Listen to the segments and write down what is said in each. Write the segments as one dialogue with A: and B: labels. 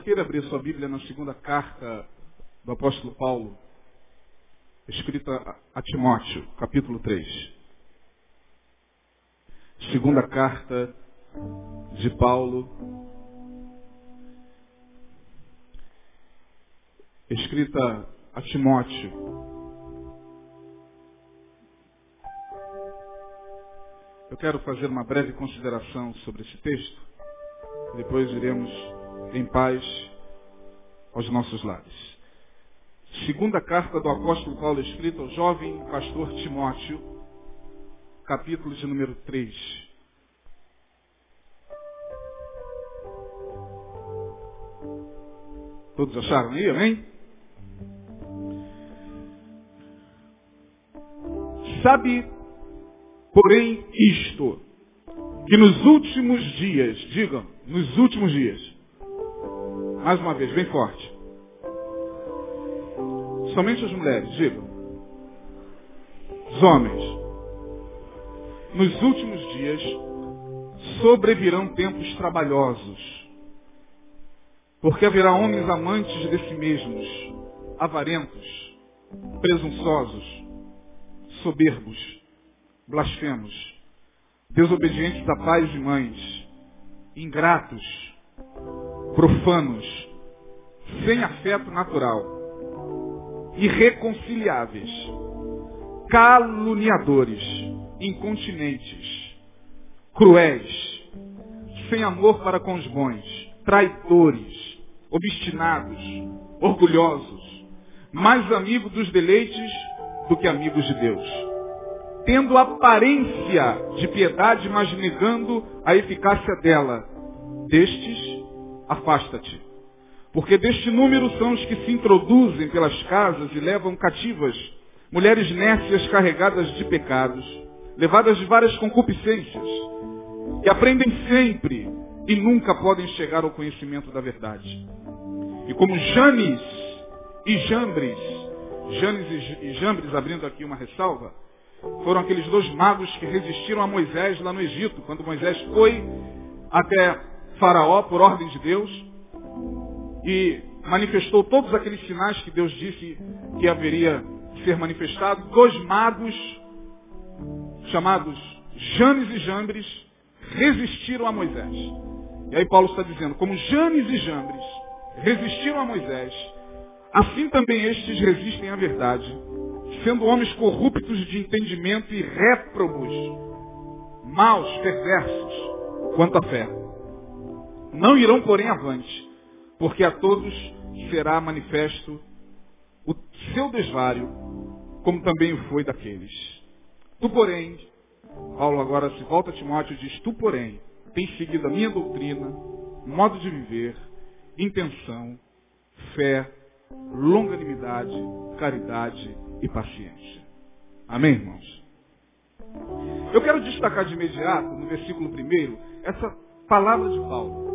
A: Por favor, queira abrir sua Bíblia na segunda carta do apóstolo Paulo, escrita a Timóteo, capítulo 3. Segunda carta de Paulo, escrita a Timóteo. Eu quero fazer uma breve consideração sobre esse texto. Depois iremos em paz aos nossos lares. Segunda carta do apóstolo Paulo, escrita ao jovem pastor Timóteo, capítulo de número 3. Todos acharam aí, amém? Sabe, porém, isto, que nos últimos dias, digam, nos últimos dias, mais uma vez, bem forte. Somente as mulheres, digam. Os homens. Nos últimos dias sobrevirão tempos trabalhosos. Porque haverá homens amantes de si mesmos, avarentos, presunçosos, soberbos, blasfemos, desobedientes a pais e mães, ingratos, profanos, sem afeto natural, irreconciliáveis, caluniadores, incontinentes, cruéis, sem amor para com os bons, traidores, obstinados, orgulhosos, mais amigos dos deleites do que amigos de Deus. Tendo aparência de piedade, mas negando a eficácia dela. Destes, afasta-te. Porque deste número são os que se introduzem pelas casas e levam cativas mulheres nécias carregadas de pecados, levadas de várias concupiscências, e aprendem sempre e nunca podem chegar ao conhecimento da verdade. E como Janes e Jambres, Janes e Jambres, abrindo aqui uma ressalva, foram aqueles dois magos que resistiram a Moisés lá no Egito, quando Moisés foi até Faraó por ordem de Deus e manifestou todos aqueles sinais que Deus disse que haveria de ser manifestado. Dois magos, chamados Janes e Jambres, resistiram a Moisés. E aí Paulo está dizendo, como Janes e Jambres resistiram a Moisés, assim também estes resistem à verdade, sendo homens corruptos de entendimento e réprobos, maus, perversos, quanto à fé. Não irão, porém, avante, porque a todos será manifesto o seu desvário, como também o foi daqueles. Tu, porém, Paulo agora se volta a Timóteo e diz, tu, porém, tens seguido a minha doutrina, modo de viver, intenção, fé, longanimidade, caridade e paciência. Amém, irmãos? Eu quero destacar de imediato, no versículo primeiro, essa palavra de Paulo.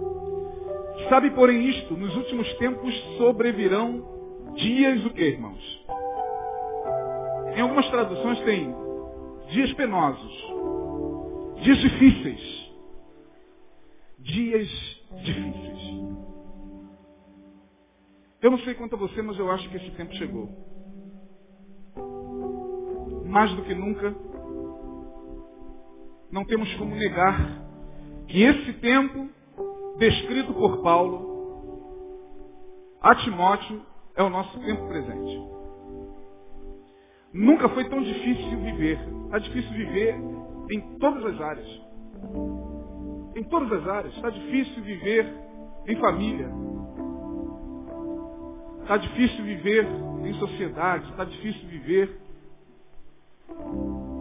A: Sabe, porém, isto, nos últimos tempos sobrevirão dias o que, irmãos? Em algumas traduções tem dias penosos, dias difíceis, dias difíceis. Eu não sei quanto a você, mas eu acho que esse tempo chegou. Mais do que nunca, não temos como negar que esse tempo, descrito por Paulo, a Timóteo, é o nosso tempo presente. Nunca foi tão difícil viver. Está difícil viver em todas as áreas. Em todas as áreas. Está difícil viver em família. Está difícil viver em sociedade. Está difícil viver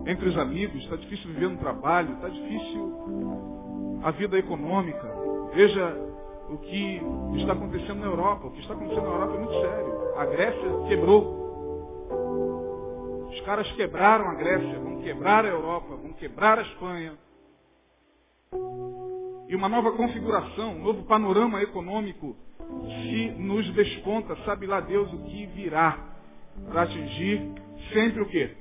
A: entre os amigos. Está difícil viver no trabalho. Está difícil a vida econômica. Veja o que está acontecendo na Europa. O que está acontecendo na Europa é muito sério. A Grécia quebrou. Os caras quebraram a Grécia, vão quebrar a Europa, vão quebrar a Espanha. E uma nova configuração, um novo panorama econômico se nos desponta, sabe lá Deus o que virá para atingir sempre o quê?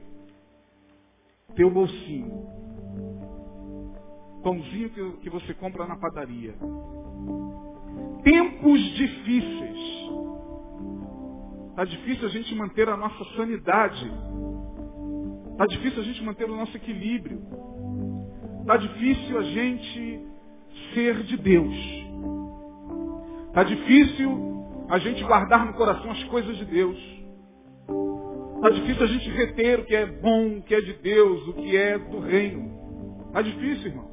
A: Teu bolsinho. Pãozinho que, que você compra na padaria. Tempos difíceis. Está difícil a gente manter a nossa sanidade. Está difícil a gente manter o nosso equilíbrio. Está difícil a gente ser de Deus. Está difícil a gente guardar no coração as coisas de Deus. Está difícil a gente reter o que é bom, o que é de Deus, o que é do reino. Está difícil, irmão.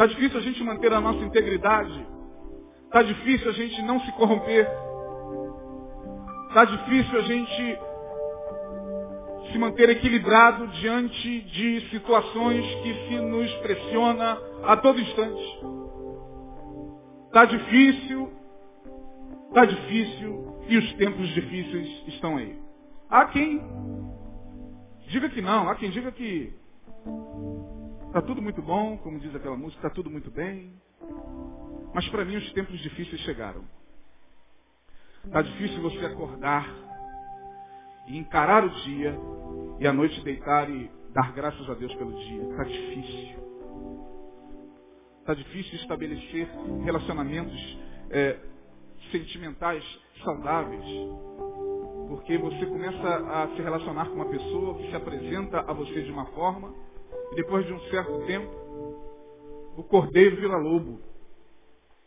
A: Está difícil a gente manter a nossa integridade. Está difícil a gente não se corromper. Está difícil a gente se manter equilibrado diante de situações que se nos pressiona a todo instante. Está difícil, está difícil e os tempos difíceis estão aí. Há quem diga que não, há quem diga que está tudo muito bom, como diz aquela música, está tudo muito bem. Mas para mim os tempos difíceis chegaram. Está difícil você acordar e encarar o dia e à noite deitar e dar graças a Deus pelo dia. Está difícil. Está difícil estabelecer relacionamentos é, sentimentais saudáveis. Porque você começa a se relacionar com uma pessoa que se apresenta a você de uma forma e depois de um certo tempo o cordeiro vira lobo.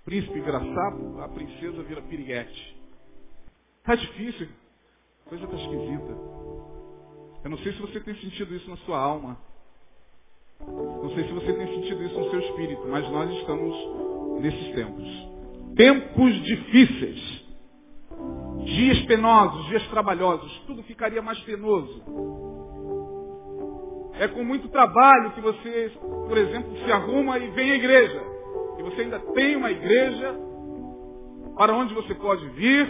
A: O príncipe vira sapo, a princesa vira piriguete. Está difícil. A coisa está esquisita. Eu não sei se você tem sentido isso na sua alma. Não sei se você tem sentido isso no seu espírito, mas nós estamos nesses tempos. Tempos difíceis. Dias penosos, dias trabalhosos. Tudo ficaria mais penoso. É com muito trabalho que você, por exemplo, se arruma e vem à igreja. E você ainda tem uma igreja para onde você pode vir,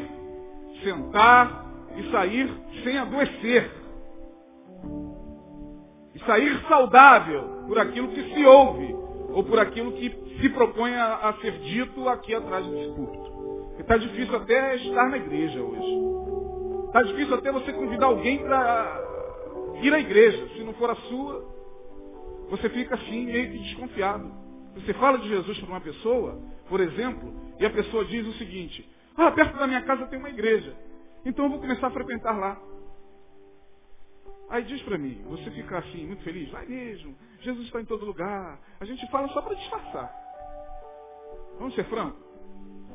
A: sentar e sair sem adoecer. E sair saudável por aquilo que se ouve, ou por aquilo que se propõe a, a ser dito aqui atrás desse púlpito. Está difícil até estar na igreja hoje. Está difícil até você convidar alguém para ir à igreja. Se não for a sua, você fica assim meio que desconfiado. Você fala de Jesus para uma pessoa, por exemplo, e a pessoa diz o seguinte, ah, perto da minha casa tem uma igreja. Então eu vou começar a frequentar lá. Aí diz para mim, você fica assim, muito feliz? Vai mesmo, Jesus está em todo lugar. A gente fala só para disfarçar. Vamos ser franco?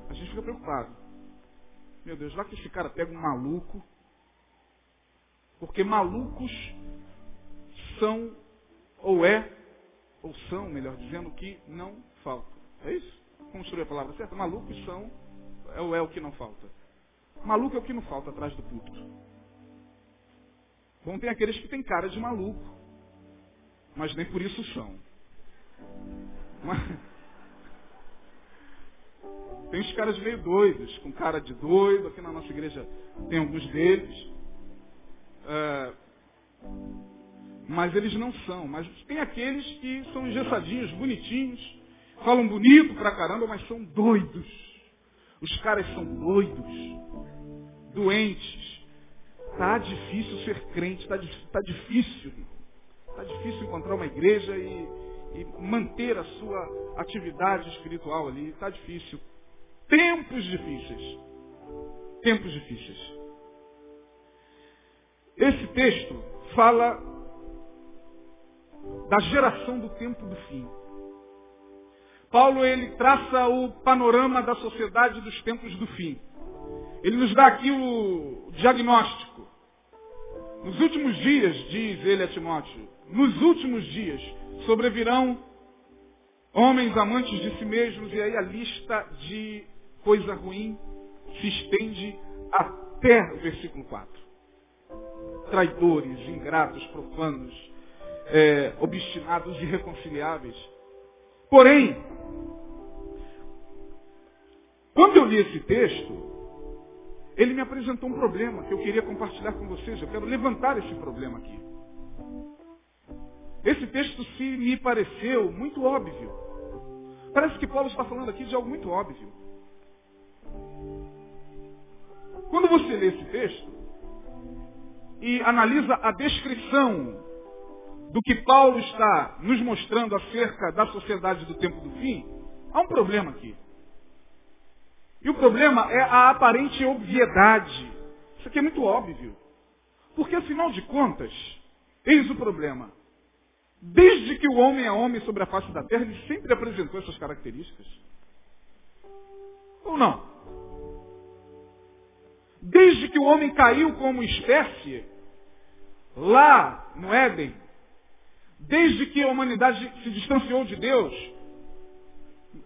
A: A gente fica preocupado. Meu Deus, lá que esse cara pega um maluco. Porque malucos são, ou é, ou são, melhor dizendo, que não faltam. É isso? Construir a palavra certa? Malucos são, ou é o que não falta. Maluco é o que não falta atrás do púlpito. Bom, tem aqueles que têm cara de maluco, mas nem por isso são. Mas... Tem os caras meio doidos, com cara de doido, aqui na nossa igreja tem alguns deles. É... Mas eles não são. Mas tem aqueles que são engessadinhos, bonitinhos, falam bonito pra caramba, mas são doidos. Os caras são doidos doentes. Está difícil ser crente, está tá difícil. Está difícil encontrar uma igreja e, e manter a sua atividade espiritual ali. Está difícil. Tempos difíceis. Tempos difíceis. Esse texto fala da geração do tempo do fim. Paulo ele traça o panorama da sociedade dos tempos do fim. Ele nos dá aqui o diagnóstico. Nos últimos dias, diz ele a Timóteo, nos últimos dias sobrevirão homens amantes de si mesmos, e aí a lista de coisa ruim se estende até o versículo 4. Traidores, ingratos, profanos, é, obstinados, irreconciliáveis. Porém, quando eu li esse texto, ele me apresentou um problema que eu queria compartilhar com vocês. Eu quero levantar esse problema aqui. Esse texto se me pareceu muito óbvio. Parece que Paulo está falando aqui de algo muito óbvio. Quando você lê esse texto e analisa a descrição do que Paulo está nos mostrando acerca da sociedade do tempo do fim, há um problema aqui. E o problema é a aparente obviedade. Isso aqui é muito óbvio. Porque, afinal de contas, eis o problema. Desde que o homem é homem sobre a face da terra, ele sempre apresentou essas características. Ou não? Desde que o homem caiu como espécie, lá no Éden, desde que a humanidade se distanciou de Deus,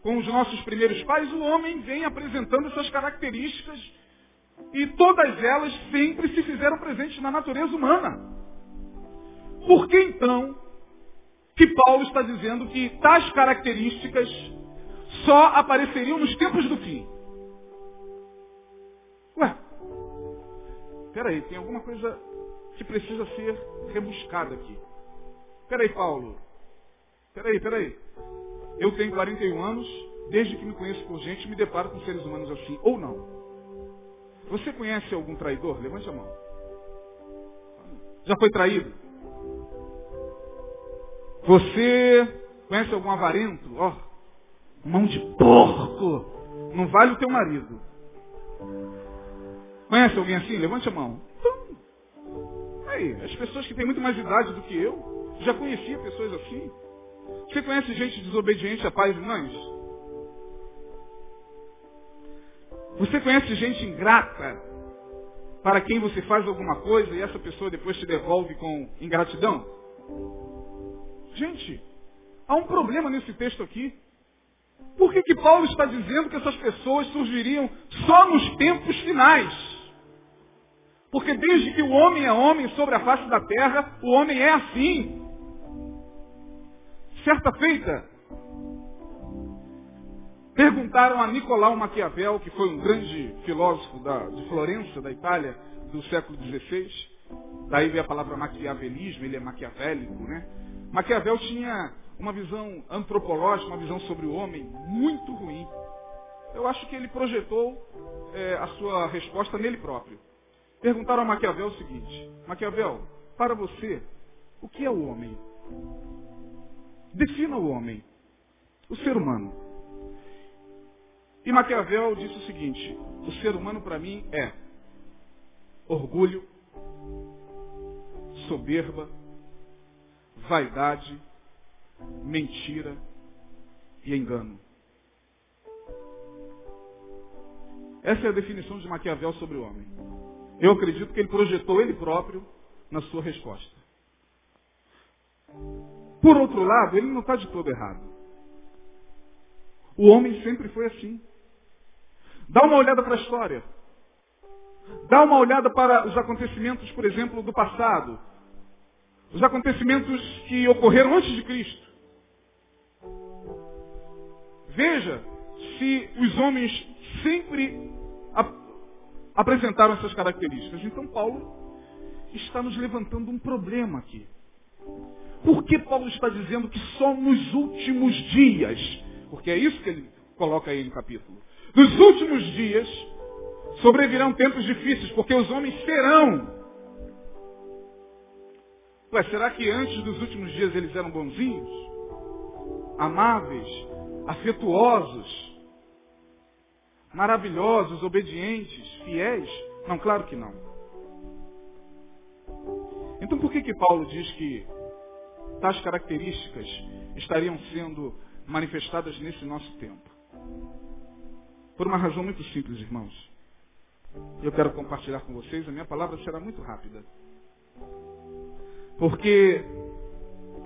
A: com os nossos primeiros pais, o homem vem apresentando essas características e todas elas sempre se fizeram presentes na natureza humana. Por que então que Paulo está dizendo que tais características só apareceriam nos tempos do fim? Peraí, tem alguma coisa que precisa ser rebuscada aqui. Peraí, Paulo. Peraí, peraí. Eu tenho 41 anos, desde que me conheço por gente, me deparo com seres humanos assim, ou não. Você conhece algum traidor? Levante a mão. Já foi traído? Você conhece algum avarento? Ó, oh, mão de porco. Não vale o teu marido. Conhece alguém assim? Levante a mão. Aí, as pessoas que têm muito mais idade do que eu, já conhecia pessoas assim. Você conhece gente desobediente a pais e mães? Você conhece gente ingrata para quem você faz alguma coisa e essa pessoa depois te devolve com ingratidão? Gente, há um problema nesse texto aqui. Por que, que Paulo está dizendo que essas pessoas surgiriam só nos tempos finais? Porque desde que o homem é homem sobre a face da terra, o homem é assim. Certa feita, perguntaram a Nicolau Maquiavel, que foi um grande filósofo da, de Florença, da Itália, do século XVI. Daí vem a palavra maquiavelismo, ele é maquiavélico, né? Maquiavel tinha uma visão antropológica, uma visão sobre o homem muito ruim. Eu acho que ele projetou é, a sua resposta nele próprio. Perguntaram a Maquiavel o seguinte: Maquiavel, para você, o que é o homem? Defina o homem, o ser humano. E Maquiavel disse o seguinte: o ser humano para mim é orgulho, soberba, vaidade, mentira e engano. Essa é a definição de Maquiavel sobre o homem. Eu acredito que ele projetou ele próprio na sua resposta. Por outro lado, ele não está de todo errado. O homem sempre foi assim. Dá uma olhada para a história. Dá uma olhada para os acontecimentos, por exemplo, do passado. Os acontecimentos que ocorreram antes de Cristo. Veja se os homens sempre apresentaram essas características. Então Paulo está nos levantando um problema aqui. Por que Paulo está dizendo que só nos últimos dias, porque é isso que ele coloca aí no capítulo, nos últimos dias sobrevirão tempos difíceis, porque os homens serão. Ué, será que antes dos últimos dias eles eram bonzinhos? Amáveis? Afetuosos? Maravilhosos, obedientes, fiéis? Não, claro que não. Então por que que Paulo diz que tais características estariam sendo manifestadas nesse nosso tempo? Por uma razão muito simples, irmãos. Eu quero compartilhar com vocês, a minha palavra será muito rápida. Porque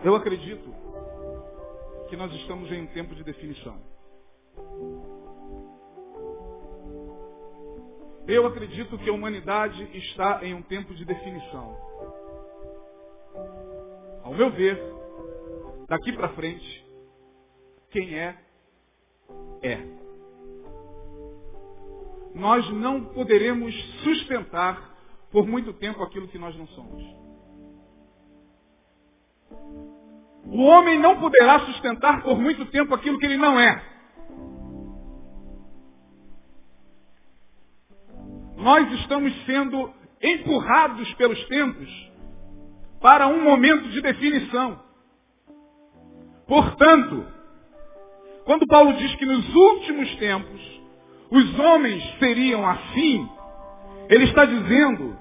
A: eu acredito que nós estamos em um tempo de definição. Eu acredito que a humanidade está em um tempo de definição. Ao meu ver, daqui para frente, quem é, é. Nós não poderemos sustentar por muito tempo aquilo que nós não somos. O homem não poderá sustentar por muito tempo aquilo que ele não é. Nós estamos sendo empurrados pelos tempos para um momento de definição. Portanto, quando Paulo diz que nos últimos tempos os homens seriam assim, ele está dizendo,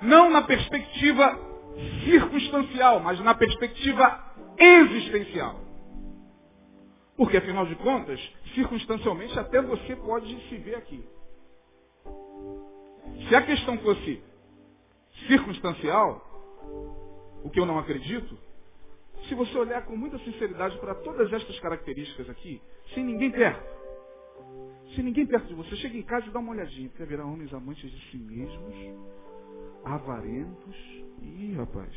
A: não na perspectiva circunstancial, mas na perspectiva existencial. Porque, afinal de contas, circunstancialmente, até você pode se ver aqui. Se a questão fosse circunstancial, o que eu não acredito, se você olhar com muita sinceridade para todas estas características aqui, sem ninguém perto, sem ninguém perto de você, chega em casa e dá uma olhadinha. Quer virar homens amantes de si mesmos, avarentos. Ih, rapaz.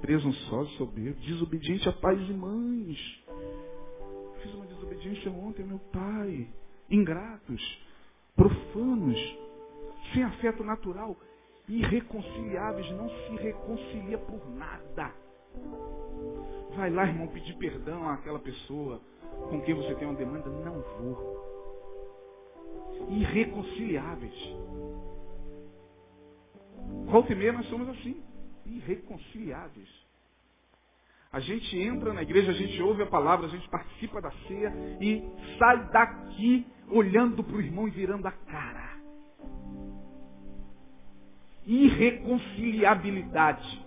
A: Preso só, soberbo, desobediente a pais e mães. Fiz uma desobediência ontem, meu pai. Ingratos, profanos, sem afeto natural, irreconciliáveis, não se reconcilia por nada. Vai lá, irmão, pedir perdão àquela pessoa com quem você tem uma demanda. Não vou. Irreconciliáveis. Volta e meia nós somos assim. Irreconciliáveis. A gente entra na igreja, a gente ouve a palavra, a gente participa da ceia e sai daqui olhando para o irmão e virando a cara. Irreconciliabilidade.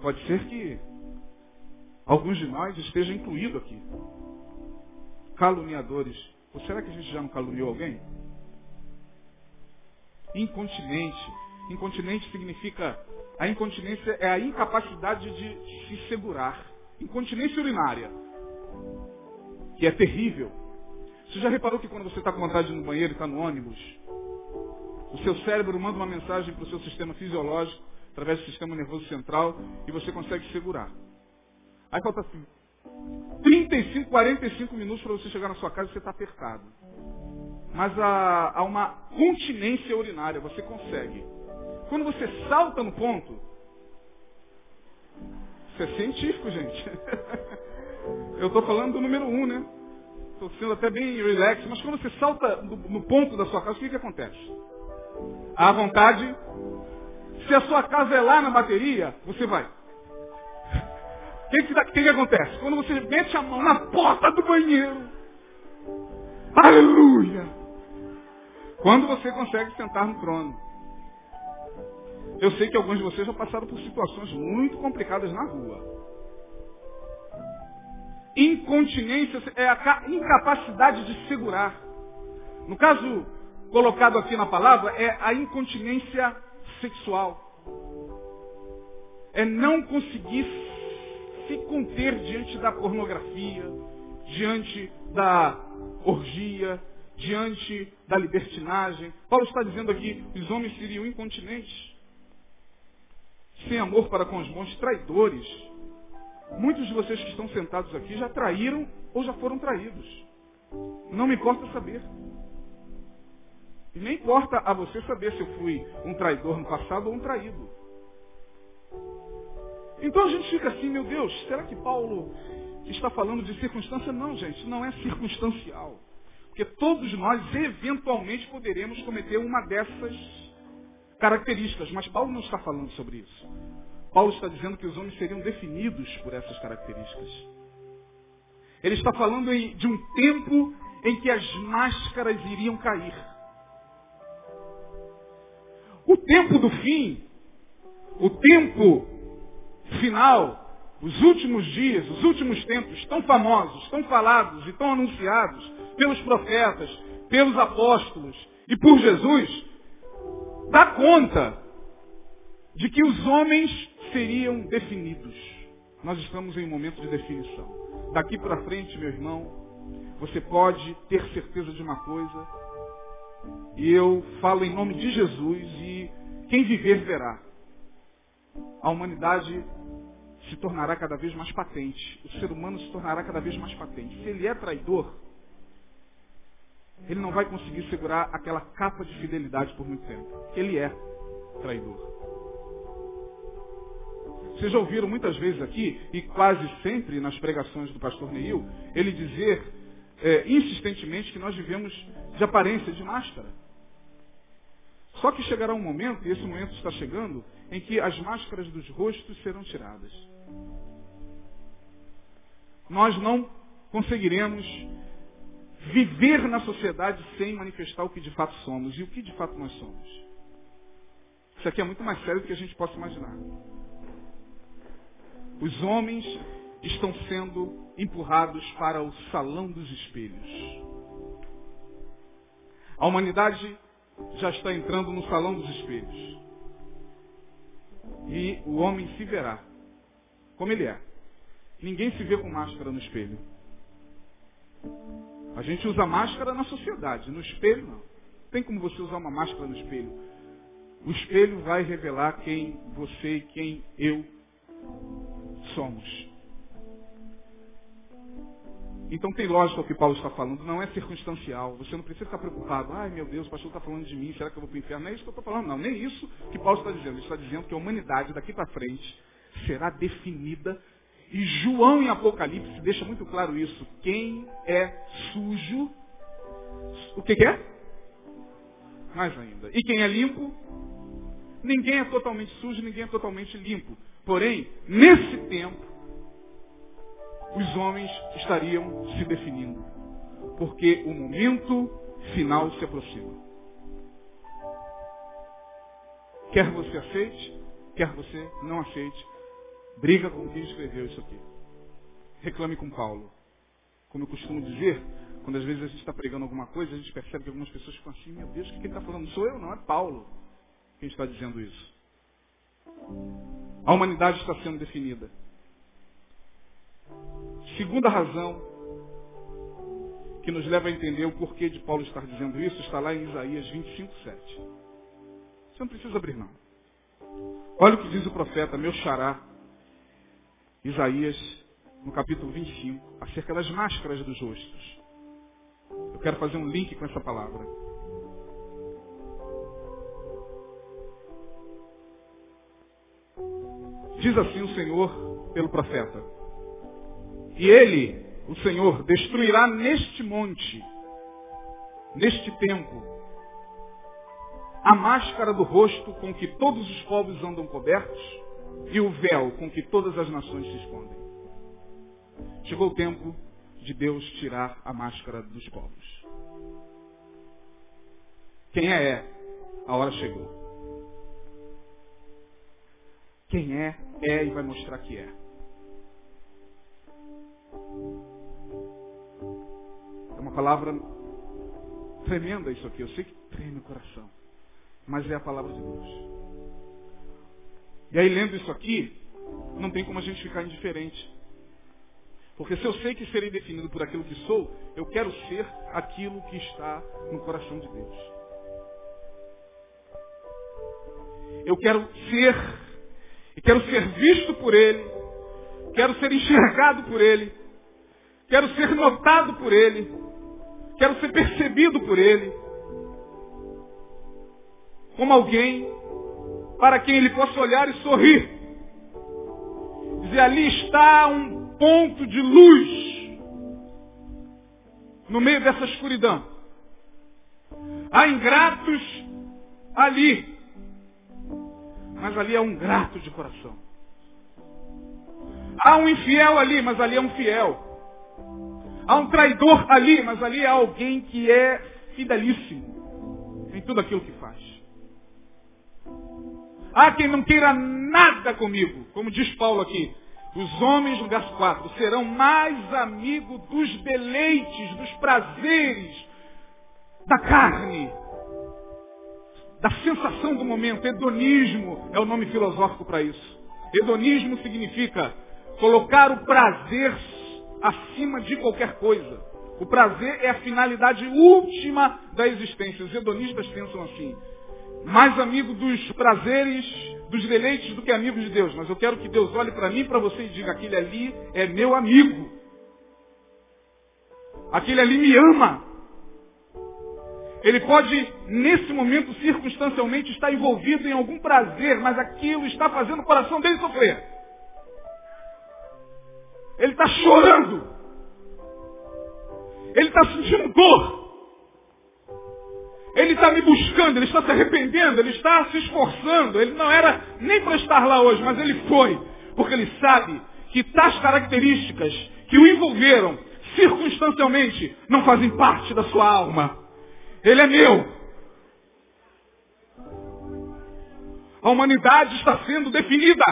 A: Pode ser que alguns de nós estejam incluídos aqui. Caluniadores. Ou será que a gente já não caluniou alguém? Incontinente. Incontinente significa. A incontinência é a incapacidade de se segurar. Incontinência urinária. Que é terrível. Você já reparou que quando você está com vontade no banheiro e está no ônibus, o seu cérebro manda uma mensagem para o seu sistema fisiológico, através do sistema nervoso central, e você consegue segurar. Aí falta 35, 45 minutos para você chegar na sua casa e você está apertado. Mas há, há uma continência urinária, você consegue. Quando você salta no ponto, isso é científico, gente. Eu estou falando do número um, né? Estou sendo até bem relax, mas quando você salta no, no ponto da sua casa, o que, que acontece? À vontade. Se a sua casa é lá na bateria, você vai. O que, que, que, que acontece? Quando você mete a mão na porta do banheiro, aleluia! Quando você consegue sentar no trono. Eu sei que alguns de vocês já passaram por situações muito complicadas na rua. Incontinência é a incapacidade de segurar. No caso colocado aqui na palavra, é a incontinência sexual. É não conseguir se conter diante da pornografia, diante da orgia, diante da libertinagem. Paulo está dizendo aqui, os homens seriam incontinentes, sem amor para com os bons, traidores. Muitos de vocês que estão sentados aqui já traíram ou já foram traídos. Não me importa saber. E nem importa a você saber se eu fui um traidor no passado ou um traído. Então a gente fica assim, meu Deus, será que Paulo está falando de circunstância? Não, gente, não é circunstancial. Porque todos nós, eventualmente, poderemos cometer uma dessas características. Mas Paulo não está falando sobre isso. Paulo está dizendo que os homens seriam definidos por essas características. Ele está falando de um tempo em que as máscaras iriam cair. O tempo do fim, o tempo final, os últimos dias, os últimos tempos, tão famosos, tão falados e tão anunciados pelos profetas, pelos apóstolos e por Jesus, dá conta de que os homens seriam definidos. Nós estamos em um momento de definição. Daqui para frente, meu irmão, você pode ter certeza de uma coisa, e eu falo em nome de Jesus, e quem viver verá. A humanidade se tornará cada vez mais patente. O ser humano se tornará cada vez mais patente. Se ele é traidor, ele não vai conseguir segurar aquela capa de fidelidade por muito tempo. Ele é traidor. Vocês já ouviram muitas vezes aqui, e quase sempre nas pregações do pastor Neil, ele dizer é, insistentemente que nós vivemos de aparência, de máscara. Só que chegará um momento, e esse momento está chegando, em que as máscaras dos rostos serão tiradas. Nós não conseguiremos viver na sociedade sem manifestar o que de fato somos. E o que de fato nós somos? Isso aqui é muito mais sério do que a gente possa imaginar. Os homens estão sendo empurrados para o salão dos espelhos. A humanidade já está entrando no salão dos espelhos. E o homem se verá como ele é. Ninguém se vê com máscara no espelho. A gente usa máscara na sociedade, no espelho não. Tem como você usar uma máscara no espelho. O espelho vai revelar quem você e quem eu somos. Então tem lógica o que Paulo está falando, não é circunstancial. Você não precisa ficar preocupado. Ai meu Deus, o pastor está falando de mim, será que eu vou para o inferno? Não é isso que eu estou falando, não. Nem isso que Paulo está dizendo. Ele está dizendo que a humanidade daqui para frente será definida. E João em Apocalipse deixa muito claro isso. Quem é sujo, o que, que é? Mais ainda. E quem é limpo? Ninguém é totalmente sujo, ninguém é totalmente limpo. Porém, nesse tempo, os homens estariam se definindo. Porque o momento final se aproxima. Quer você aceite, quer você não aceite, briga com quem escreveu isso aqui. Reclame com Paulo. Como eu costumo dizer, quando às vezes a gente está pregando alguma coisa, a gente percebe que algumas pessoas ficam assim, meu Deus, o que ele está falando? Sou eu, não é Paulo quem está dizendo isso. A humanidade está sendo definida. Segunda razão que nos leva a entender o porquê de Paulo estar dizendo isso está lá em Isaías 25, 7. Você não precisa abrir, não. Olha o que diz o profeta, meu xará, Isaías, no capítulo 25, acerca das máscaras dos rostos. Eu quero fazer um link com essa palavra. Diz assim o Senhor pelo profeta. E ele, o Senhor, destruirá neste monte, neste tempo, a máscara do rosto com que todos os povos andam cobertos e o véu com que todas as nações se escondem. Chegou o tempo de Deus tirar a máscara dos povos. Quem é, é. A hora chegou. Quem é, é e vai mostrar que é. É uma palavra tremenda isso aqui. Eu sei que treme o coração. Mas é a palavra de Deus. E aí, lendo isso aqui, não tem como a gente ficar indiferente. Porque se eu sei que serei definido por aquilo que sou, eu quero ser aquilo que está no coração de Deus. Eu quero ser, e quero ser visto por Ele, quero ser enxergado por Ele, Quero ser notado por Ele. Quero ser percebido por Ele. Como alguém para quem Ele possa olhar e sorrir. Dizer, ali está um ponto de luz no meio dessa escuridão. Há ingratos ali. Mas ali é um grato de coração. Há um infiel ali, mas ali é um fiel. Há um traidor ali, mas ali há alguém que é fidelíssimo em tudo aquilo que faz. Há quem não queira nada comigo, como diz Paulo aqui. Os homens, no verso 4, serão mais amigos dos deleites, dos prazeres, da carne, da sensação do momento. Hedonismo é o nome filosófico para isso. Hedonismo significa colocar o prazer acima de qualquer coisa. O prazer é a finalidade última da existência. Os hedonistas pensam assim. Mais amigo dos prazeres, dos deleites do que amigo de Deus. Mas eu quero que Deus olhe para mim para você e diga, aquele ali é meu amigo. Aquele ali me ama. Ele pode, nesse momento, circunstancialmente, estar envolvido em algum prazer, mas aquilo está fazendo o coração dele sofrer. Ele está chorando. Ele está sentindo dor. Ele está me buscando, ele está se arrependendo, ele está se esforçando. Ele não era nem para estar lá hoje, mas ele foi. Porque ele sabe que tais características que o envolveram circunstancialmente, não fazem parte da sua alma. Ele é meu. A humanidade está sendo definida.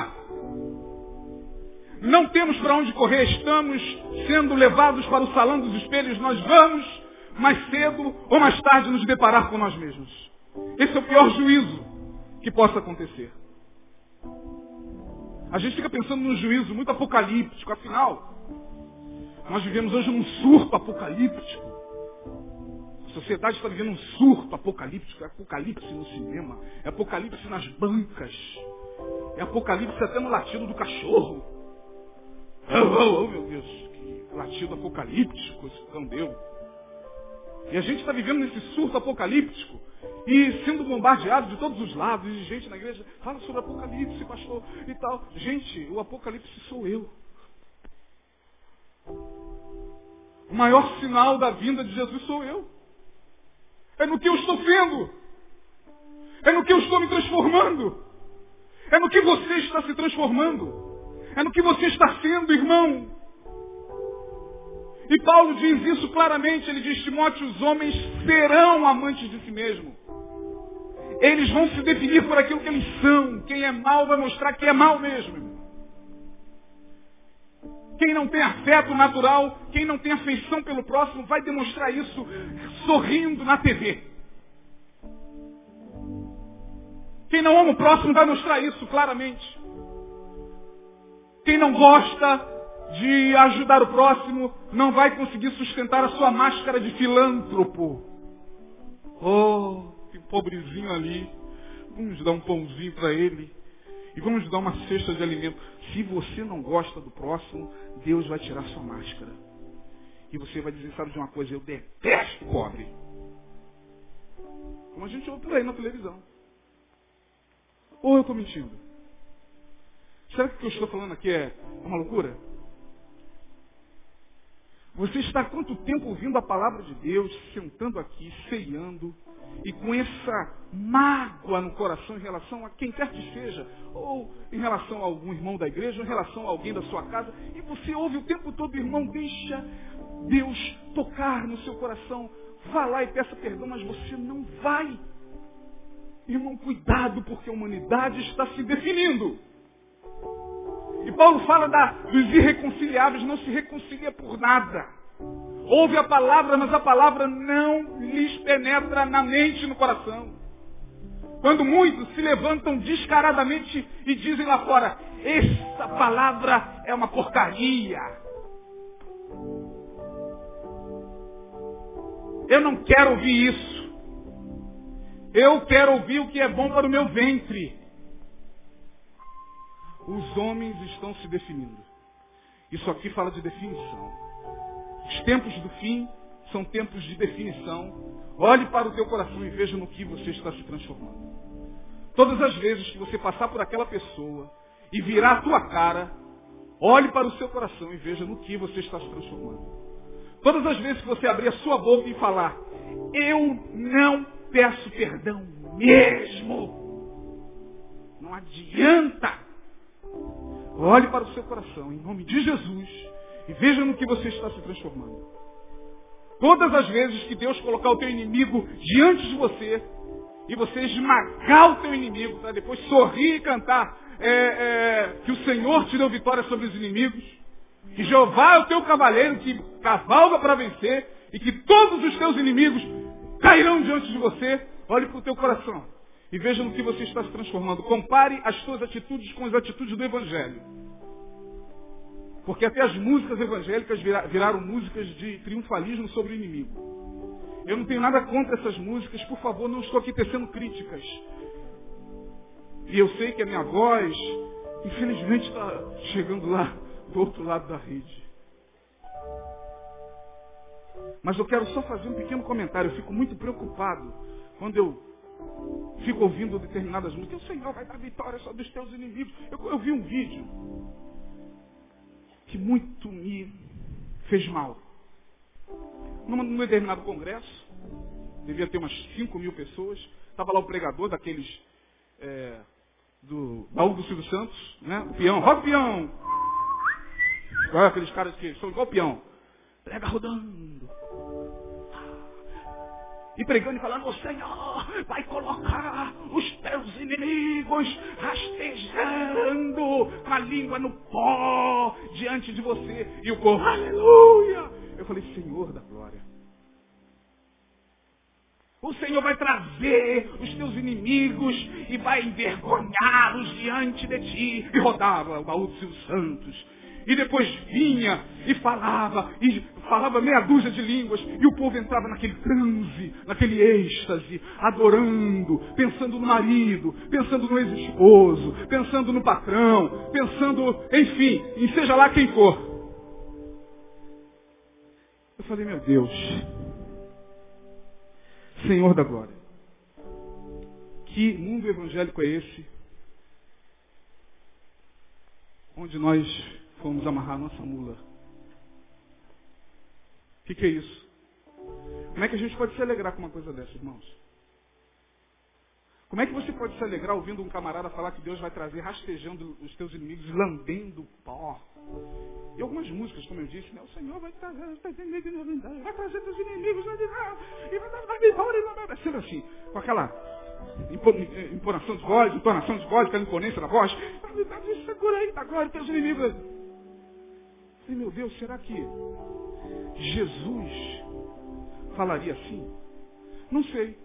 A: Não temos para onde correr, estamos sendo levados para o salão dos espelhos. Nós vamos mais cedo ou mais tarde nos deparar com nós mesmos. Esse é o pior juízo que possa acontecer. A gente fica pensando num juízo muito apocalíptico, afinal, nós vivemos hoje num surto apocalíptico. A sociedade está vivendo um surto apocalíptico, é apocalipse no cinema, é apocalipse nas bancas, é apocalipse até no latido do cachorro. Oh, oh, oh meu Deus, que latido apocalíptico esse cão deu. E a gente está vivendo nesse surto apocalíptico e sendo bombardeado de todos os lados, e gente na igreja fala sobre apocalipse, pastor, e tal. Gente, o apocalipse sou eu. O maior sinal da vinda de Jesus sou eu. É no que eu estou vendo. É no que eu estou me transformando. É no que você está se transformando. É no que você está sendo, irmão. E Paulo diz isso claramente, ele diz, Timóteo, os homens serão amantes de si mesmo. Eles vão se definir por aquilo que eles são. Quem é mal vai mostrar que é mal mesmo. Quem não tem afeto natural, quem não tem afeição pelo próximo, vai demonstrar isso sorrindo na TV. Quem não ama o próximo vai mostrar isso claramente. Quem não gosta de ajudar o próximo não vai conseguir sustentar a sua máscara de filântropo. Oh, que pobrezinho ali. Vamos dar um pãozinho para ele. E vamos dar uma cesta de alimento. Se você não gosta do próximo, Deus vai tirar sua máscara. E você vai dizer, sabe de uma coisa, eu detesto pobre. Como a gente ouve por aí na televisão. Ou eu estou mentindo? Será que o que eu estou falando aqui é uma loucura? Você está quanto tempo ouvindo a palavra de Deus, sentando aqui, ceiando, e com essa mágoa no coração em relação a quem quer que seja, ou em relação a algum irmão da igreja, ou em relação a alguém da sua casa, e você ouve o tempo todo, irmão, deixa Deus tocar no seu coração, vá lá e peça perdão, mas você não vai. Irmão, cuidado, porque a humanidade está se definindo. E Paulo fala da, dos irreconciliáveis, não se reconcilia por nada. Ouve a palavra, mas a palavra não lhes penetra na mente e no coração. Quando muitos se levantam descaradamente e dizem lá fora, essa palavra é uma porcaria. Eu não quero ouvir isso. Eu quero ouvir o que é bom para o meu ventre os homens estão se definindo. Isso aqui fala de definição. Os tempos do fim são tempos de definição. Olhe para o teu coração e veja no que você está se transformando. Todas as vezes que você passar por aquela pessoa e virar a tua cara, olhe para o seu coração e veja no que você está se transformando. Todas as vezes que você abrir a sua boca e falar, eu não peço perdão mesmo. Não adianta. Olhe para o seu coração, em nome de Jesus, e veja no que você está se transformando. Todas as vezes que Deus colocar o teu inimigo diante de você, e você esmagar o teu inimigo, para depois sorrir e cantar é, é, que o Senhor te deu vitória sobre os inimigos, que Jeová é o teu cavaleiro que cavalga para vencer, e que todos os teus inimigos cairão diante de você, olhe para o teu coração. E veja no que você está se transformando. Compare as suas atitudes com as atitudes do Evangelho. Porque até as músicas evangélicas viraram músicas de triunfalismo sobre o inimigo. Eu não tenho nada contra essas músicas, por favor, não estou aqui tecendo críticas. E eu sei que a minha voz, infelizmente, está chegando lá do outro lado da rede. Mas eu quero só fazer um pequeno comentário. Eu fico muito preocupado quando eu fico ouvindo determinadas músicas, o Senhor vai dar vitória sobre os teus inimigos. Eu, eu vi um vídeo que muito me fez mal. Num, num determinado congresso, devia ter umas 5 mil pessoas, estava lá o pregador daqueles é, do baú do Silvio Santos, né? O peão, roda peão! Olha aqueles caras que são igual peão. prega rodando. E pregando e falando, o Senhor vai colocar os teus inimigos rastejando com a língua no pó diante de você. E o povo, aleluia! Eu falei, Senhor da glória. O Senhor vai trazer os teus inimigos e vai envergonhá-los diante de ti. E rodava o baú dos seus santos. E depois vinha e falava, e falava meia dúzia de línguas, e o povo entrava naquele transe, naquele êxtase, adorando, pensando no marido, pensando no ex-esposo, pensando no patrão, pensando, enfim, em seja lá quem for. Eu falei, meu Deus, Senhor da glória. Que mundo evangélico é esse? Onde nós fomos amarrar nossa mula. O que, que é isso? Como é que a gente pode se alegrar com uma coisa dessa, irmãos? Como é que você pode se alegrar ouvindo um camarada falar que Deus vai trazer rastejando os teus inimigos, lambendo pó? E algumas músicas, como eu disse, né? o Senhor vai trazer teus inimigos, vai trazer teus inimigos, vai, e vai embora, e vai sendo assim, com aquela entonação de voz, entonação de voz, aquela imponência da voz. Segura aí, da glória, teus inimigos. E meu Deus, será que Jesus falaria assim? Não sei.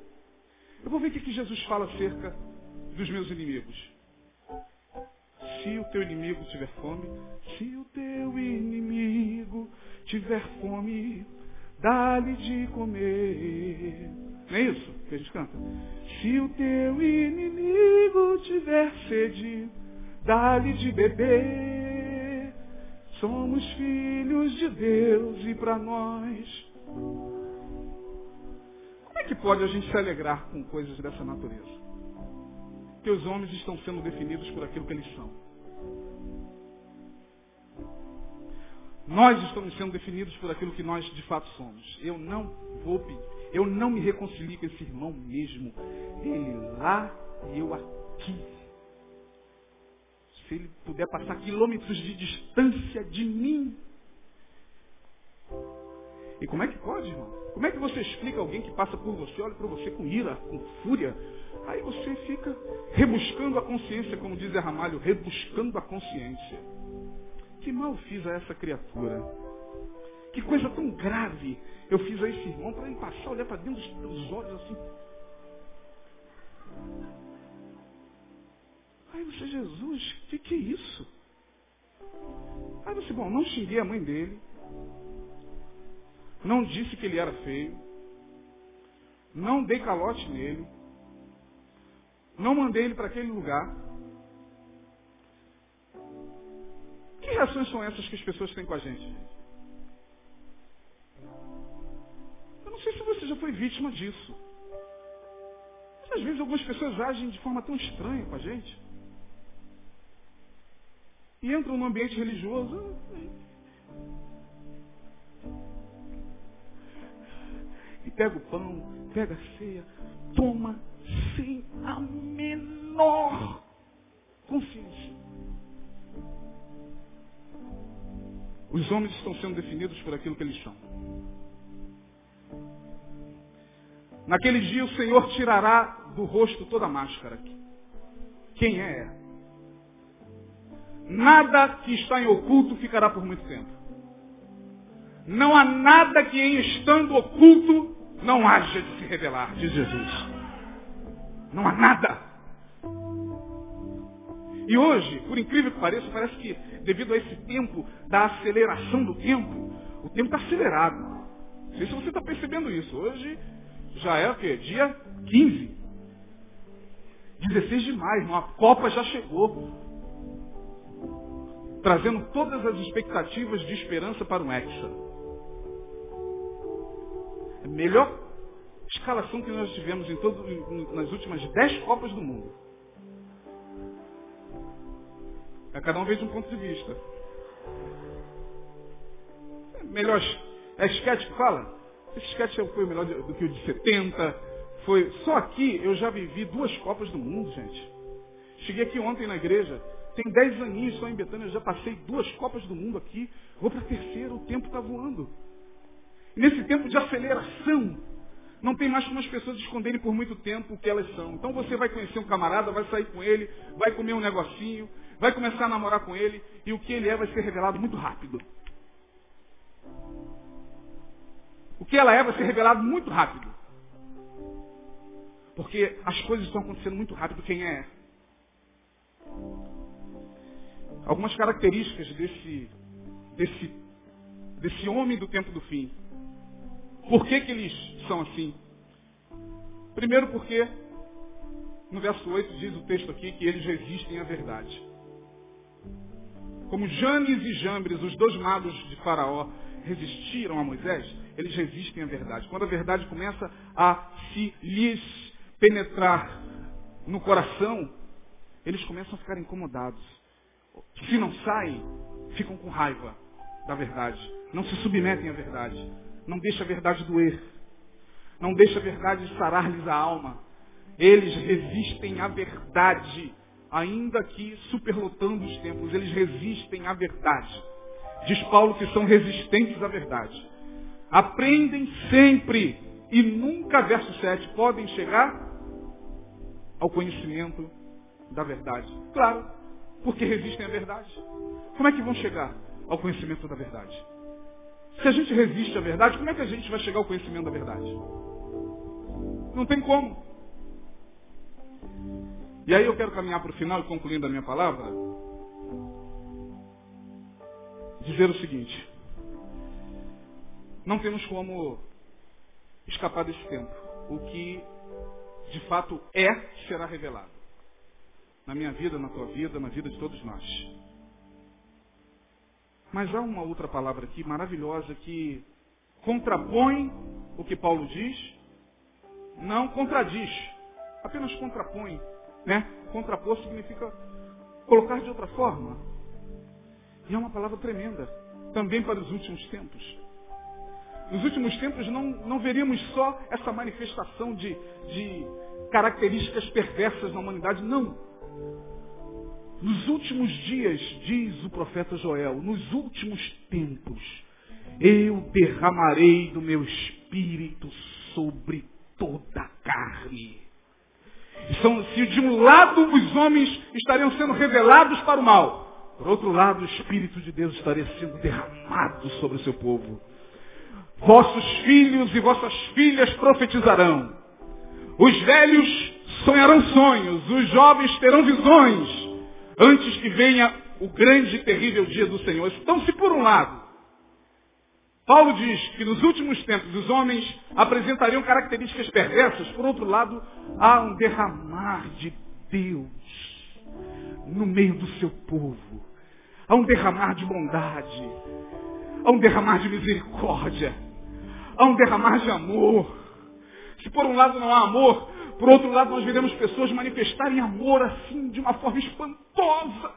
A: Eu vou ver o que Jesus fala acerca dos meus inimigos. Se o teu inimigo tiver fome, se o teu inimigo tiver fome, dá-lhe de comer. Não é isso que a gente canta? Se o teu inimigo tiver sede, dá-lhe de beber. Somos filhos de Deus e para nós. Como é que pode a gente se alegrar com coisas dessa natureza? Que os homens estão sendo definidos por aquilo que eles são. Nós estamos sendo definidos por aquilo que nós de fato somos. Eu não vou pedir, eu não me reconcilio com esse irmão mesmo. Ele lá e eu aqui. Se ele puder passar quilômetros de distância de mim. E como é que pode, irmão? Como é que você explica alguém que passa por você, olha para você com ira, com fúria? Aí você fica rebuscando a consciência, como diz Ramalho, rebuscando a consciência. Que mal fiz a essa criatura? Que coisa tão grave eu fiz a esse irmão para ele passar, olhar para dentro dos olhos assim. Aí você, Jesus, o que, que é isso? Aí você, bom, não xinguei a mãe dele. Não disse que ele era feio. Não dei calote nele. Não mandei ele para aquele lugar. Que reações são essas que as pessoas têm com a gente? Eu não sei se você já foi vítima disso. Mas às vezes algumas pessoas agem de forma tão estranha com a gente. E entram no ambiente religioso. E pega o pão, pega a ceia, toma sem a menor consciência. Os homens estão sendo definidos por aquilo que eles são. Naquele dia o Senhor tirará do rosto toda a máscara. Quem é? Nada que está em oculto ficará por muito tempo. Não há nada que em estando oculto não haja de se revelar, diz Jesus. Não há nada. E hoje, por incrível que pareça, parece que devido a esse tempo da aceleração do tempo, o tempo está acelerado. Não sei se você está percebendo isso. Hoje já é o quê? Dia 15. 16 de maio, a Copa já chegou. Trazendo todas as expectativas de esperança para o Hexa. A melhor escalação que nós tivemos em todo, nas últimas 10 Copas do Mundo. É cada um vez um ponto de vista. É melhor. É esquete que fala? Esse esquete foi melhor do que o de 70. Foi. Só aqui eu já vivi duas Copas do Mundo, gente. Cheguei aqui ontem na igreja. Tem 10 aninhos só em Betânia, eu já passei duas Copas do Mundo aqui. Vou para a terceira, o tempo está voando. Nesse tempo de aceleração, não tem mais como as pessoas esconderem por muito tempo o que elas são. Então você vai conhecer um camarada, vai sair com ele, vai comer um negocinho, vai começar a namorar com ele, e o que ele é vai ser revelado muito rápido. O que ela é vai ser revelado muito rápido. Porque as coisas estão acontecendo muito rápido quem é. Algumas características desse, desse, desse homem do tempo do fim. Por que, que eles são assim? Primeiro porque, no verso 8 diz o texto aqui que eles resistem à verdade. Como Janes e Jambres, os dois magos de Faraó, resistiram a Moisés, eles resistem à verdade. Quando a verdade começa a se lhes penetrar no coração, eles começam a ficar incomodados. Se não saem, ficam com raiva da verdade. Não se submetem à verdade. Não deixa a verdade doer. Não deixa a verdade sarar-lhes a alma. Eles resistem à verdade, ainda que superlotando os tempos. Eles resistem à verdade. Diz Paulo que são resistentes à verdade. Aprendem sempre e nunca, verso 7, podem chegar ao conhecimento da verdade. Claro, porque resistem à verdade. Como é que vão chegar ao conhecimento da verdade? Se a gente resiste à verdade, como é que a gente vai chegar ao conhecimento da verdade? Não tem como. E aí eu quero caminhar para o final e concluindo a minha palavra, dizer o seguinte. Não temos como escapar desse tempo. O que de fato é, será revelado. Na minha vida, na tua vida, na vida de todos nós. Mas há uma outra palavra aqui maravilhosa que contrapõe o que Paulo diz, não contradiz, apenas contrapõe. Né? Contrapor significa colocar de outra forma. E é uma palavra tremenda, também para os últimos tempos. Nos últimos tempos não, não veríamos só essa manifestação de, de características perversas na humanidade, não. Nos últimos dias, diz o profeta Joel, nos últimos tempos, eu derramarei do meu espírito sobre toda a carne. São, se de um lado os homens estariam sendo revelados para o mal, por outro lado o Espírito de Deus estaria sendo derramado sobre o seu povo. Vossos filhos e vossas filhas profetizarão. Os velhos sonharão sonhos, os jovens terão visões, antes que venha o grande e terrível dia do Senhor. Então, se por um lado, Paulo diz que nos últimos tempos os homens apresentariam características perversas, por outro lado, há um derramar de Deus no meio do seu povo. Há um derramar de bondade. Há um derramar de misericórdia. Há um derramar de amor. Se por um lado não há amor, por outro lado nós veremos pessoas manifestarem amor assim, de uma forma espantosa.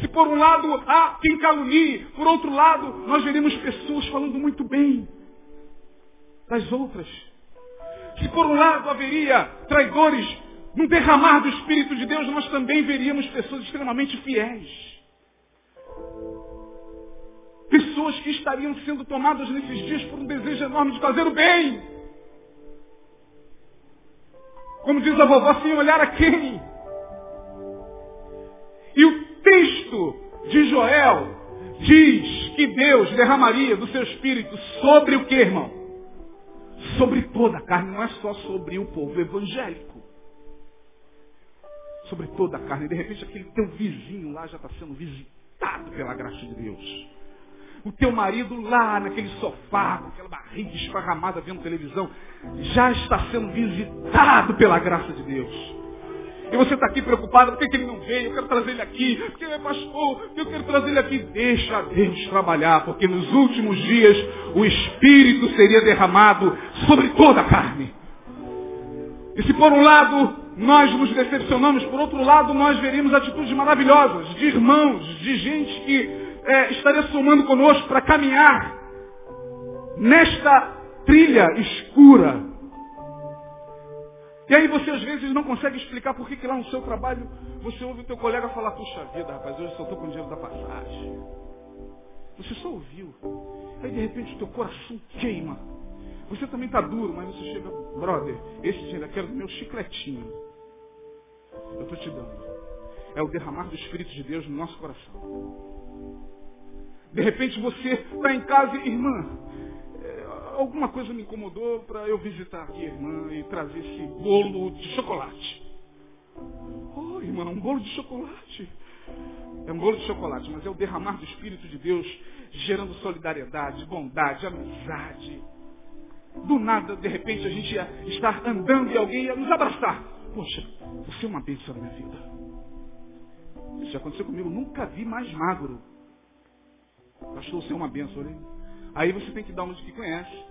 A: Se por um lado há quem calunie, por outro lado nós veremos pessoas falando muito bem das outras. Se por um lado haveria traidores, no derramar do Espírito de Deus, nós também veríamos pessoas extremamente fiéis. Pessoas que estariam sendo tomadas nesses dias por um desejo enorme de fazer o bem. Como diz a vovó, sem olhar a quem. E o texto de Joel diz que Deus derramaria do seu espírito sobre o que, irmão? Sobre toda a carne, não é só sobre o povo evangélico. Sobre toda a carne. De repente aquele teu vizinho lá já está sendo visitado pela graça de Deus o teu marido lá naquele sofá, com aquela barriga esparramada vendo televisão, já está sendo visitado pela graça de Deus. E você está aqui preocupado, por que, ele não veio? Eu quero trazer ele aqui, porque ele é pastor, eu quero trazer ele aqui. Deixa Deus trabalhar, porque nos últimos dias o Espírito seria derramado sobre toda a carne. E se por um lado nós nos decepcionamos, por outro lado nós veríamos atitudes maravilhosas de irmãos, de gente que é, estaria somando conosco para caminhar nesta trilha escura. E aí você às vezes não consegue explicar por que, que lá no seu trabalho você ouve o teu colega falar, puxa vida, rapaz, hoje só estou com o dinheiro da passagem. Você só ouviu. Aí de repente o teu coração queima. Você também está duro, mas você chega, brother, esse ainda quero do meu chicletinho. Eu estou te dando. É o derramar do Espírito de Deus no nosso coração. De repente você está em casa e, irmã, é, alguma coisa me incomodou para eu visitar aqui irmã e trazer esse bolo de chocolate. Oh, irmã, um bolo de chocolate. É um bolo de chocolate, mas é o derramar do Espírito de Deus gerando solidariedade, bondade, amizade. Do nada, de repente, a gente ia estar andando e alguém ia nos abraçar. Poxa, você é uma bênção na minha vida. Isso já aconteceu comigo, nunca vi mais magro. Pastor, você é uma bênção, né? Aí você tem que dar uma de que conhece.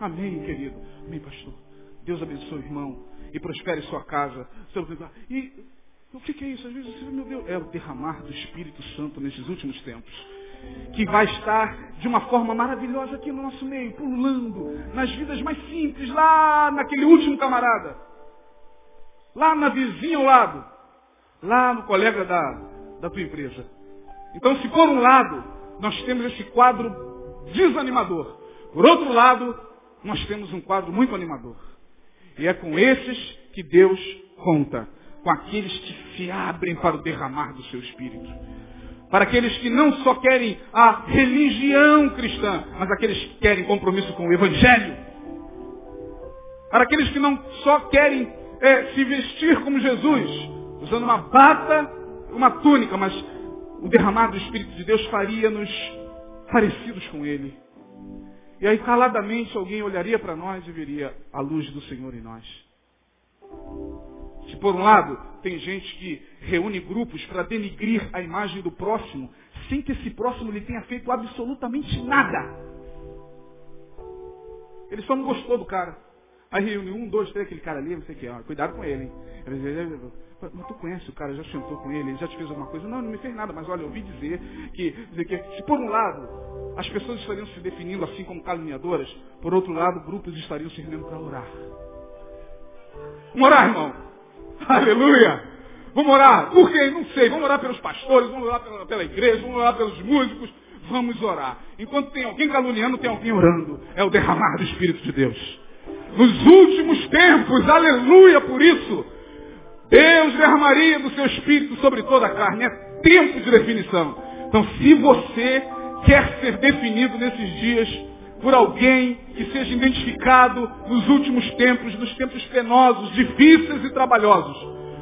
A: Amém, querido. Amém, pastor. Deus abençoe, irmão. E prospere sua casa. E o que é isso? Às vezes você, meu Deus, é o derramar do Espírito Santo nesses últimos tempos. Que vai estar de uma forma maravilhosa aqui no nosso meio, pululando nas vidas mais simples, lá naquele último camarada. Lá na vizinha ao lado. Lá no colega da, da tua empresa. Então, se por um lado nós temos esse quadro desanimador, por outro lado, nós temos um quadro muito animador. E é com esses que Deus conta com aqueles que se abrem para o derramar do seu espírito. Para aqueles que não só querem a religião cristã, mas aqueles que querem compromisso com o Evangelho. Para aqueles que não só querem é, se vestir como Jesus, usando uma bata, uma túnica, mas o derramar do Espírito de Deus faria-nos parecidos com Ele. E aí, caladamente, alguém olharia para nós e veria a luz do Senhor em nós. Se por um lado tem gente que reúne grupos para denigrir a imagem do próximo, sem que esse próximo lhe tenha feito absolutamente nada. Ele só não gostou do cara. Aí reúne um, dois, três, aquele cara ali, não sei o que, ó, cuidado com ele, hein? Mas tu conhece o cara, já sentou com ele, ele já te fez alguma coisa? Não, não me fez nada, mas olha, eu ouvi dizer que, dizer que se por um lado as pessoas estariam se definindo assim como caluniadoras, por outro lado, grupos estariam se reunindo para orar. Vamos orar, irmão. Aleluia! Vamos orar. Por quê? Não sei. Vamos orar pelos pastores, vamos orar pela, pela igreja, vamos orar pelos músicos. Vamos orar. Enquanto tem alguém caluniando, tem alguém orando. É o derramar do Espírito de Deus. Nos últimos tempos, aleluia por isso. Deus derramaria do seu Espírito sobre toda a carne. É tempo de definição. Então, se você quer ser definido nesses dias por alguém que seja identificado nos últimos tempos, nos tempos penosos, difíceis e trabalhosos,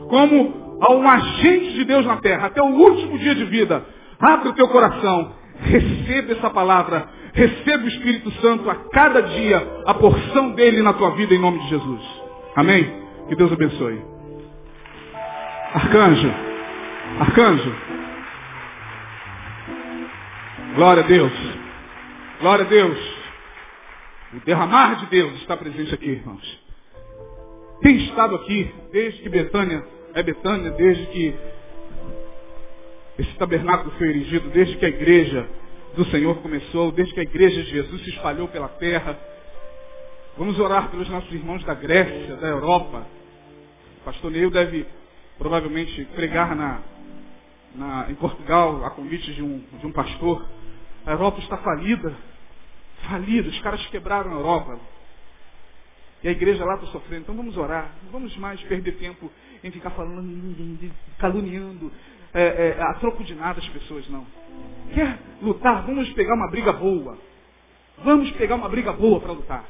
A: como um agente de Deus na terra, até o último dia de vida. Abre o teu coração, receba essa palavra, receba o Espírito Santo a cada dia, a porção dele na tua vida, em nome de Jesus. Amém? Que Deus abençoe. Arcanjo, arcanjo, glória a Deus, glória a Deus. O derramar de Deus está presente aqui, irmãos. Tem estado aqui desde que Betânia é Betânia, desde que esse tabernáculo foi erigido, desde que a igreja do Senhor começou, desde que a igreja de Jesus se espalhou pela terra. Vamos orar pelos nossos irmãos da Grécia, da Europa. O pastor Neil deve provavelmente pregar na, na, em Portugal a convite de um, de um pastor. A Europa está falida falido, os caras quebraram a Europa. E a igreja lá está sofrendo. Então vamos orar. Não vamos mais perder tempo em ficar falando, caluniando, é, é, a troco de nada as pessoas, não. Quer lutar? Vamos pegar uma briga boa. Vamos pegar uma briga boa para lutar.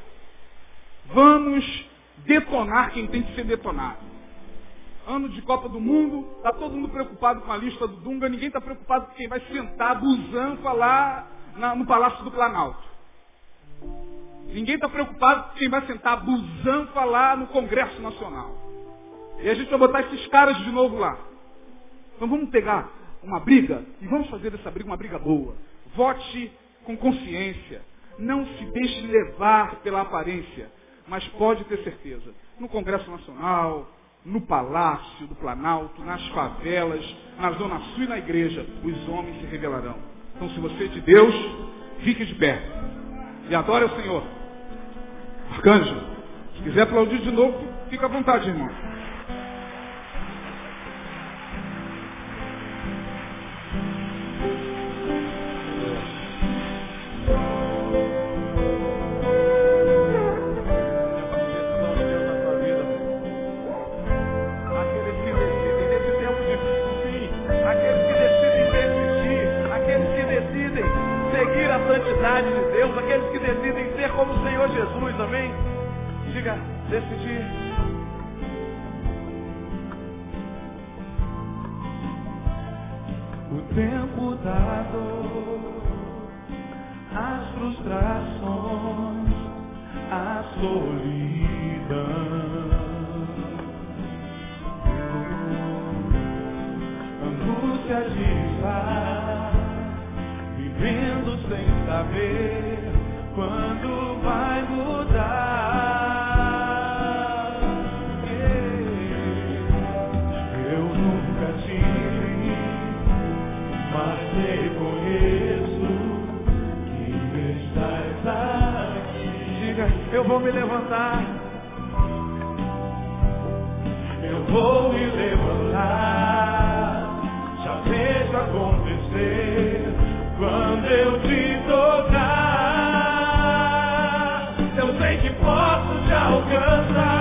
A: Vamos detonar quem tem que ser detonado. Ano de Copa do Mundo, está todo mundo preocupado com a lista do Dunga, ninguém está preocupado com quem vai sentar do Zanfa lá na, no Palácio do Planalto. Ninguém está preocupado com quem vai sentar busanfa lá no Congresso Nacional. E a gente vai botar esses caras de novo lá. Então vamos pegar uma briga e vamos fazer dessa briga uma briga boa. Vote com consciência. Não se deixe levar pela aparência. Mas pode ter certeza. No Congresso Nacional, no Palácio do Planalto, nas favelas, na Zona Sul e na igreja, os homens se revelarão. Então se você é de Deus, fique de pé e adore o Senhor. Arcanjo, se quiser aplaudir de novo, fica à vontade, irmão.
B: diga, decidir.
C: O tempo da dor, as frustrações, a solidão. Angústia de estar vivendo sem saber quando vai. Eu
B: vou me levantar.
C: Eu vou me levantar. Já vejo acontecer quando eu te tocar. Eu sei que posso te alcançar.